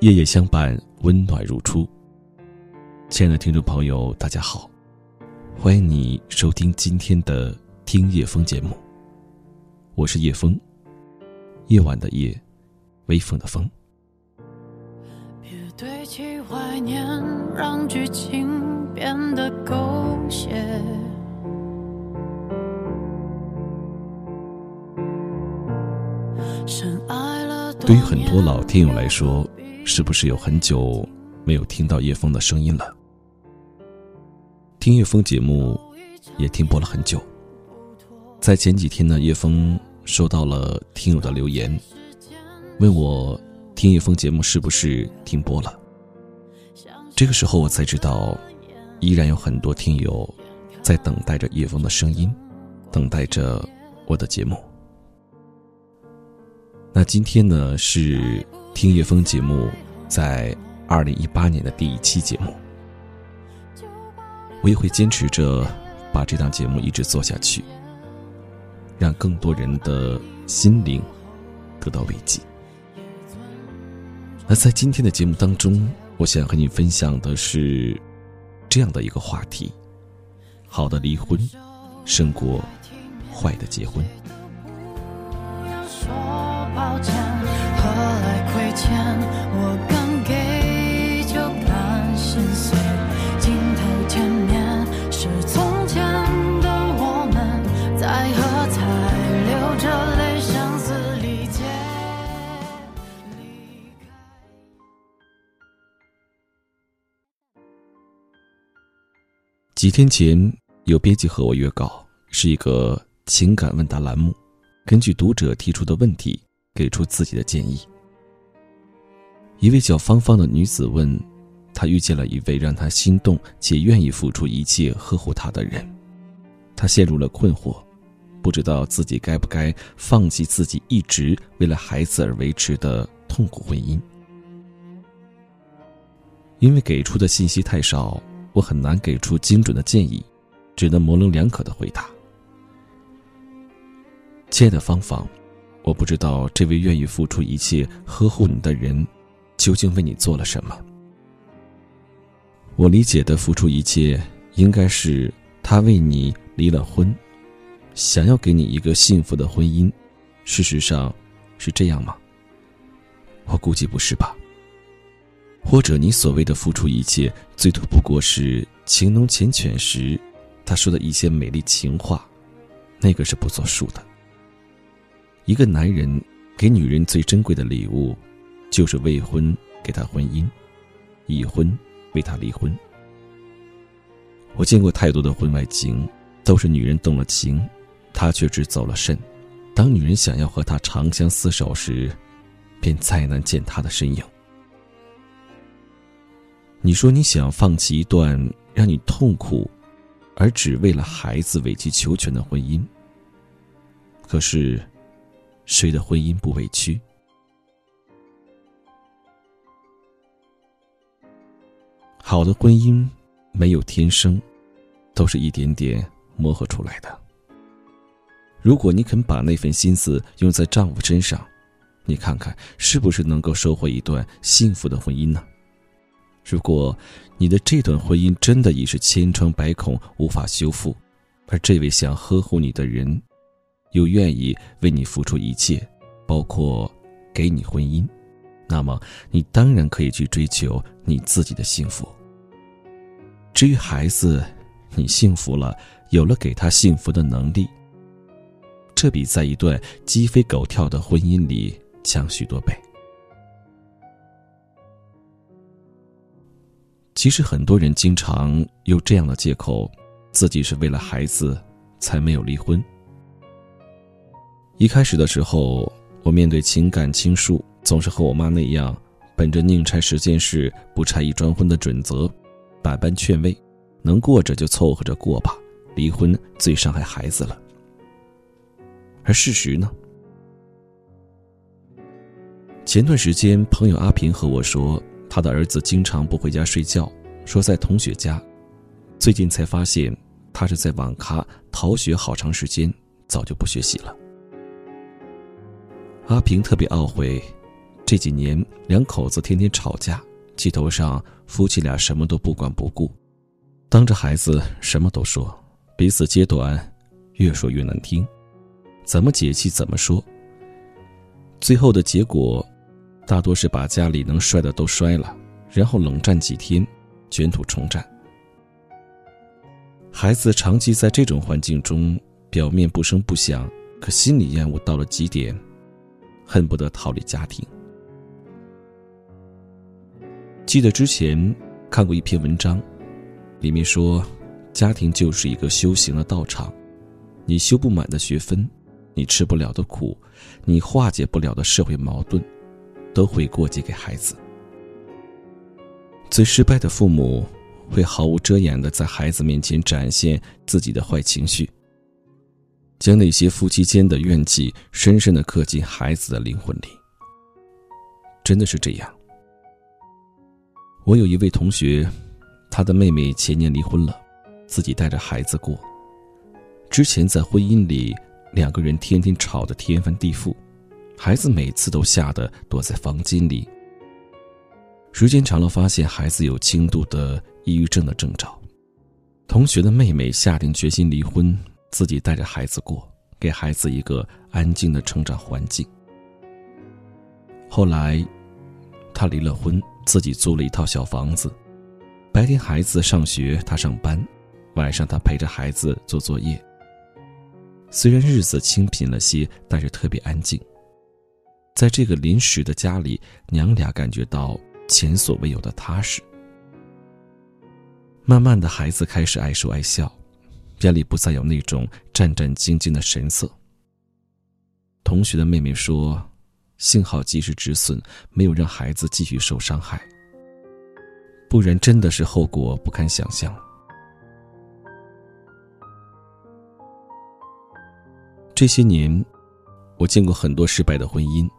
夜夜相伴，温暖如初。亲爱的听众朋友，大家好，欢迎你收听今天的《听夜风》节目。我是叶风，夜晚的夜，微风的风。别堆砌怀念，让剧情变得狗血。对于很多老听友来说，是不是有很久没有听到叶枫的声音了？听叶枫节目也停播了很久。在前几天呢，叶枫收到了听友的留言，问我听叶枫节目是不是停播了。这个时候我才知道，依然有很多听友在等待着叶枫的声音，等待着我的节目。那今天呢是听叶枫节目在二零一八年的第一期节目，我也会坚持着把这档节目一直做下去，让更多人的心灵得到慰藉。那在今天的节目当中，我想和你分享的是这样的一个话题：好的离婚胜过坏的结婚。抱歉，何来亏欠？几天前，有编辑和我约稿，是一个情感问答栏目，根据读者提出的问题。给出自己的建议。一位叫芳芳的女子问：“她遇见了一位让她心动且愿意付出一切呵护她的人，她陷入了困惑，不知道自己该不该放弃自己一直为了孩子而维持的痛苦婚姻。因为给出的信息太少，我很难给出精准的建议，只能模棱两可的回答。”亲爱的芳芳。我不知道这位愿意付出一切呵护你的人，究竟为你做了什么。我理解的付出一切，应该是他为你离了婚，想要给你一个幸福的婚姻。事实上，是这样吗？我估计不是吧。或者你所谓的付出一切，最多不过是情浓缱绻时，他说的一些美丽情话，那个是不作数的。一个男人给女人最珍贵的礼物，就是未婚给她婚姻，已婚为她离婚。我见过太多的婚外情，都是女人动了情，他却只走了肾。当女人想要和他长相厮守时，便再难见他的身影。你说你想要放弃一段让你痛苦，而只为了孩子委曲求全的婚姻，可是。谁的婚姻不委屈？好的婚姻没有天生，都是一点点磨合出来的。如果你肯把那份心思用在丈夫身上，你看看是不是能够收获一段幸福的婚姻呢？如果你的这段婚姻真的已是千疮百孔，无法修复，而这位想呵护你的人，又愿意为你付出一切，包括给你婚姻，那么你当然可以去追求你自己的幸福。至于孩子，你幸福了，有了给他幸福的能力，这比在一段鸡飞狗跳的婚姻里强许多倍。其实很多人经常用这样的借口，自己是为了孩子才没有离婚。一开始的时候，我面对情感倾诉，总是和我妈那样，本着宁拆十件事，不拆一桩婚的准则，百般劝慰，能过着就凑合着过吧，离婚最伤害孩子了。而事实呢？前段时间，朋友阿平和我说，他的儿子经常不回家睡觉，说在同学家，最近才发现，他是在网咖逃学好长时间，早就不学习了。阿平特别懊悔，这几年两口子天天吵架，气头上夫妻俩什么都不管不顾，当着孩子什么都说，彼此揭短，越说越难听，怎么解气怎么说。最后的结果，大多是把家里能摔的都摔了，然后冷战几天，卷土重战。孩子长期在这种环境中，表面不声不响，可心里厌恶到了极点，恨不得逃离家庭。记得之前看过一篇文章，里面说，家庭就是一个修行的道场，你修不满的学分，你吃不了的苦，你化解不了的社会矛盾，都会过继给孩子。最失败的父母，会毫无遮掩的在孩子面前展现自己的坏情绪，将那些夫妻间的怨气深深的刻进孩子的灵魂里。真的是这样。我有一位同学，他的妹妹前年离婚了，自己带着孩子过。之前在婚姻里，两个人天天吵得天翻地覆，孩子每次都吓得躲在房间里。时间长了，发现孩子有轻度的抑郁症的征兆。同学的妹妹下定决心离婚，自己带着孩子过，给孩子一个安静的成长环境。后来，他离了婚。自己租了一套小房子，白天孩子上学，他上班，晚上他陪着孩子做作业。虽然日子清贫了些，但是特别安静。在这个临时的家里，娘俩感觉到前所未有的踏实。慢慢的，孩子开始爱说爱笑，眼里不再有那种战战兢兢的神色。同学的妹妹说。幸好及时止损，没有让孩子继续受伤害，不然真的是后果不堪想象。这些年，我见过很多失败的婚姻，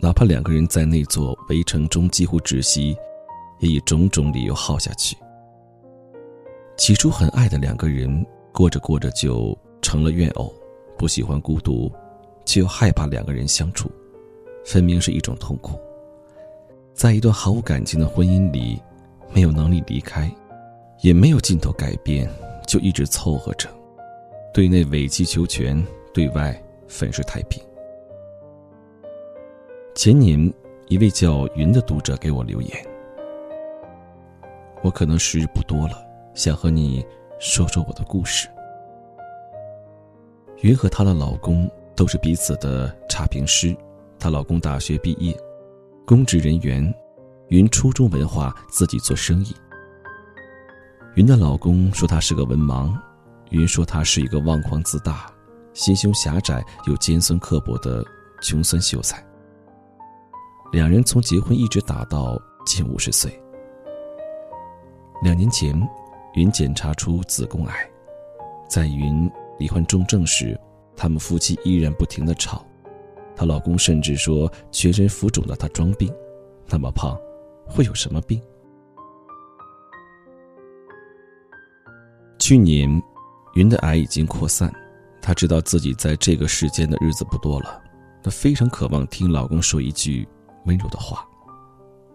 哪怕两个人在那座围城中几乎窒息，也以种种理由耗下去。起初很爱的两个人，过着过着就成了怨偶，不喜欢孤独，却又害怕两个人相处。分明是一种痛苦。在一段毫无感情的婚姻里，没有能力离开，也没有尽头改变，就一直凑合着，对内委曲求全，对外粉饰太平。前年，一位叫云的读者给我留言：“我可能时日不多了，想和你说说我的故事。”云和她的老公都是彼此的差评师。她老公大学毕业，公职人员，云初中文化，自己做生意。云的老公说她是个文盲，云说他是一个妄狂自大、心胸狭窄又尖酸刻薄的穷酸秀才。两人从结婚一直打到近五十岁。两年前，云检查出子宫癌，在云罹患重症时，他们夫妻依然不停的吵。她老公甚至说，全身浮肿的她装病，那么胖，会有什么病？去年，云的癌已经扩散，她知道自己在这个世间的日子不多了，她非常渴望听老公说一句温柔的话，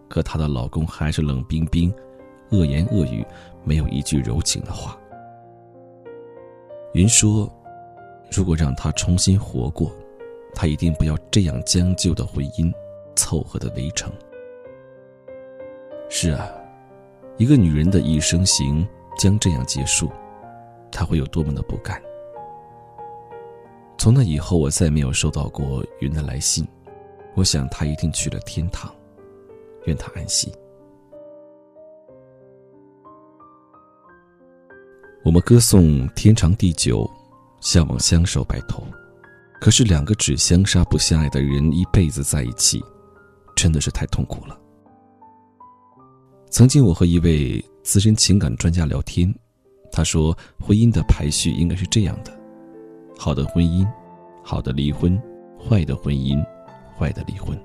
可她的老公还是冷冰冰，恶言恶语，没有一句柔情的话。云说：“如果让她重新活过。”他一定不要这样将就的婚姻，凑合的围城。是啊，一个女人的一生行将这样结束，她会有多么的不甘。从那以后，我再没有收到过云的来信，我想他一定去了天堂，愿他安息。我们歌颂天长地久，向往相守白头。可是，两个只相杀不相爱的人一辈子在一起，真的是太痛苦了。曾经，我和一位资深情感专家聊天，他说，婚姻的排序应该是这样的：好的婚姻，好的离婚；坏的婚姻，坏的离婚。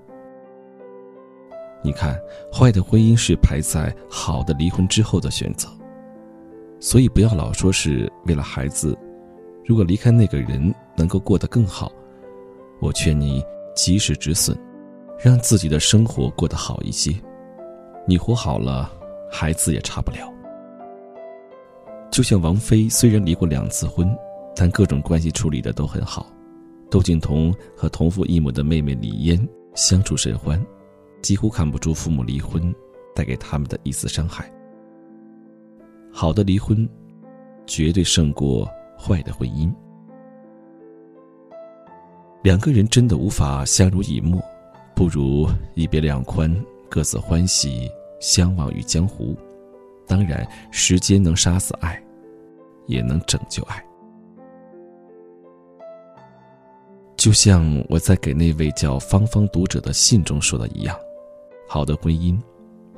你看，坏的婚姻是排在好的离婚之后的选择。所以，不要老说是为了孩子。如果离开那个人能够过得更好，我劝你及时止损，让自己的生活过得好一些。你活好了，孩子也差不了。就像王菲，虽然离过两次婚，但各种关系处理的都很好。窦靖童和同父异母的妹妹李嫣相处甚欢，几乎看不出父母离婚带给他们的一丝伤害。好的离婚，绝对胜过坏的婚姻。两个人真的无法相濡以沫，不如一别两宽，各自欢喜，相忘于江湖。当然，时间能杀死爱，也能拯救爱。就像我在给那位叫芳芳读者的信中说的一样，好的婚姻，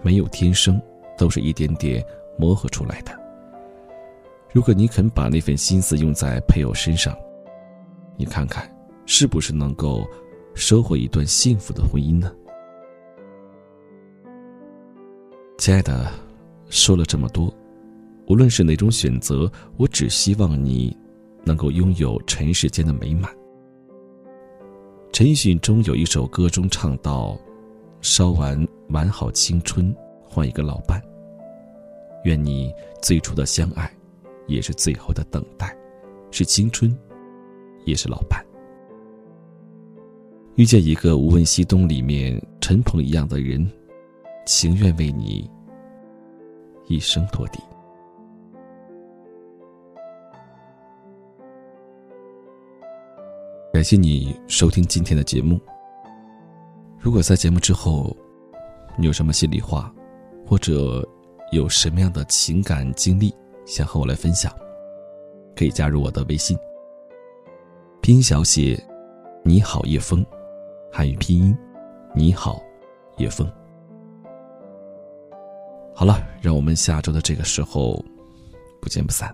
没有天生，都是一点点磨合出来的。如果你肯把那份心思用在配偶身上，你看看，是不是能够收获一段幸福的婚姻呢？亲爱的，说了这么多，无论是哪种选择，我只希望你能够拥有尘世间的美满。陈奕迅中有一首歌中唱到：“烧完完好青春，换一个老伴。愿你最初的相爱，也是最后的等待，是青春，也是老伴。遇见一个《无问西东》里面陈鹏一样的人，情愿为你一生托底。”感谢你收听今天的节目。如果在节目之后，你有什么心里话，或者有什么样的情感经历想和我来分享，可以加入我的微信。拼音小写“你好叶枫”，汉语拼音“你好叶枫”。好了，让我们下周的这个时候不见不散。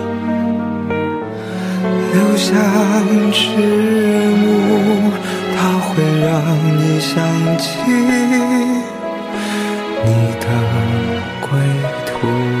像迟暮，它会让你想起你的归途。